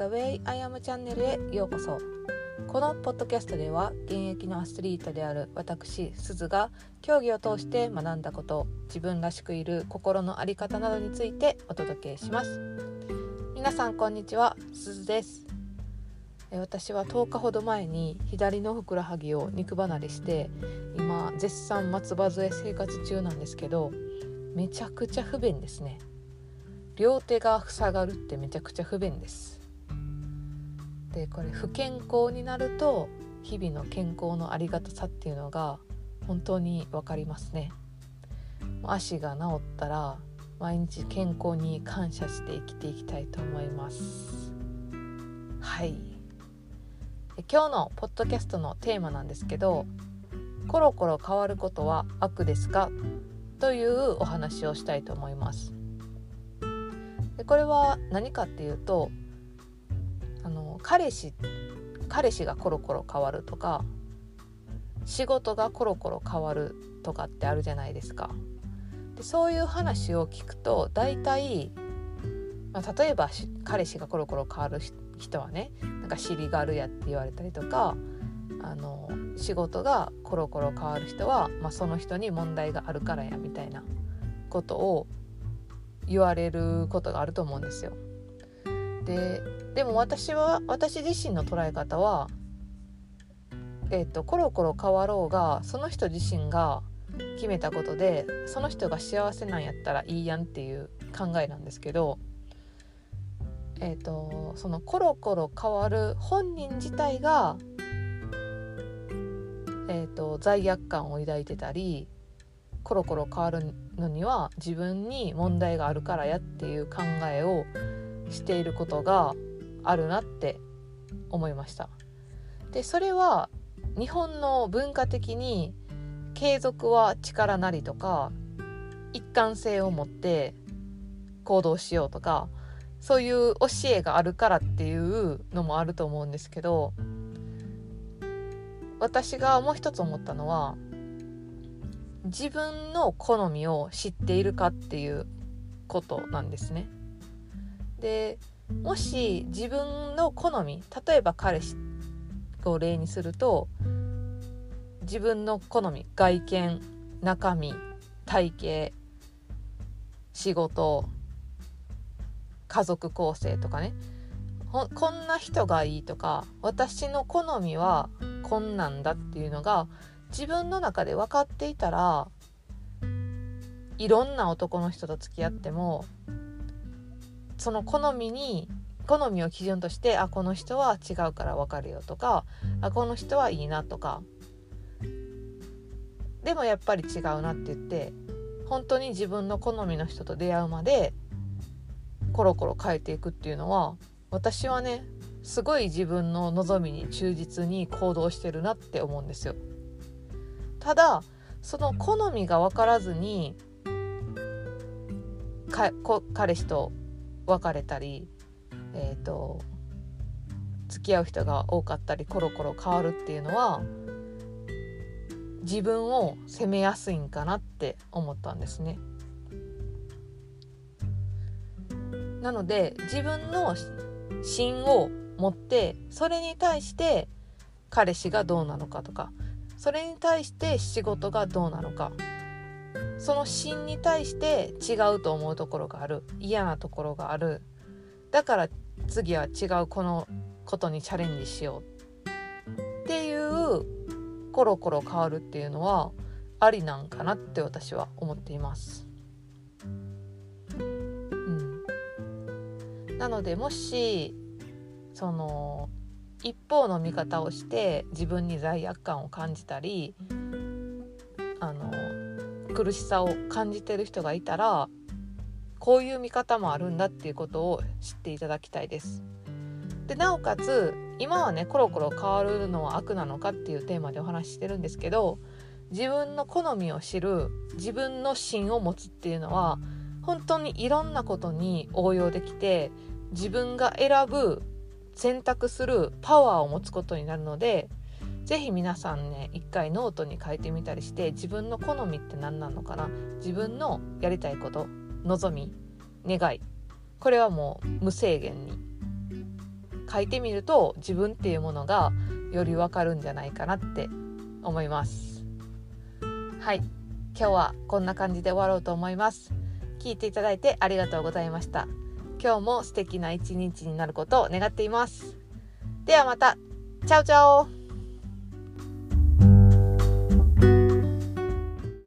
The Way I Am チャンネルへようこそ。このポッドキャストでは現役のアスリートである私すずが競技を通して学んだこと自分らしくいる心の在り方などについてお届けします。皆さんこんにちは。すずです。私は10日ほど前に左のふくらはぎを肉離れして今絶賛松葉杖生活中なんですけどめちゃくちゃ不便ですね。両手が塞がるってめちゃくちゃ不便です。でこれ不健康になると日々の健康のありがたさっていうのが本当に分かりますね。足が治ったら毎日健康に感謝して生きていきたいと思います。はい。今日のポッドキャストのテーマなんですけどコロコロ変わることは悪ですか？というお話をしたいと思います。でこれは何かっていうとあの彼氏彼氏がコロコロ変わるとか仕事がコロコロ変わるとかってあるじゃないですか。でそういう話を聞くと大体、まあ、例えば彼氏がコロコロ変わる人はねなんか尻がるやって言われたりとかあの仕事がコロコロ変わる人は、まあ、その人に問題があるからやみたいなことを言われることがあると思うんですよ。ででも私は私自身の捉え方は、えーと、コロコロ変わろうがその人自身が決めたことでその人が幸せなんやったらいいやんっていう考えなんですけど、えーと、そのコロコロ変わる本人自体が、えーと罪悪感を抱いてたりコロコロ変わるのには自分に問題があるからやっていう考えをしていることがあるなって思いました。でそれは日本の文化的に継続は力なりとか一貫性を持って行動しようとかそういう教えがあるからっていうのもあると思うんですけど私がもう一つ思ったのは自分の好みを知っているかっていうことなんですね。でもし自分の好み例えば彼氏を例にすると自分の好み外見中身体型仕事家族構成とかねこんな人がいいとか私の好みはこんなんだっていうのが自分の中で分かっていたらいろんな男の人と付き合ってもその好みに好みを基準としてあこの人は違うから分かるよとかあこの人はいいなとかでもやっぱり違うなって言って本当に自分の好みの人と出会うまでコロコロ変えていくっていうのは私はねすごい自分の望みに忠実に行動してるなって思うんですよ。ただその好みが分からずにかこ彼氏と別れたり、えーと、付き合う人が多かったりコロコロ変わるっていうのは自分を責めやすいんかなって思ったんですね。なので自分の芯を持ってそれに対して彼氏がどうなのかとかそれに対して仕事がどうなのかその芯に対して違うと思うところがある。嫌なところがある。だから次は違うこのことにチャレンジしようっていうコロコロ変わるっていうのはありなんかなって私は思っています。うん、なのでもしその一方の見方をして自分に罪悪感を感じたりあの苦しさを感じてる人がいたらこういう見方もあるんだっていうことを知っていただきたいです。でなおかつ今はねコロコロ変わるのは悪なのかっていうテーマでお話ししてるんですけど自分の好みを知る自分の芯を持つっていうのは本当にいろんなことに応用できて自分が選ぶ選択するパワーを持つことになるので是非皆さんね一回ノートに書いてみたりして自分の好みって何なのかな自分のやりたいこと望み願い。これはもう無制限に。書いてみると自分っていうものがよりわかるんじゃないかなって思います。はい。今日はこんな感じで終わろうと思います。聞いていただいてありがとうございました。今日も素敵な一日になることを願っています。ではまた。チャオチャオ。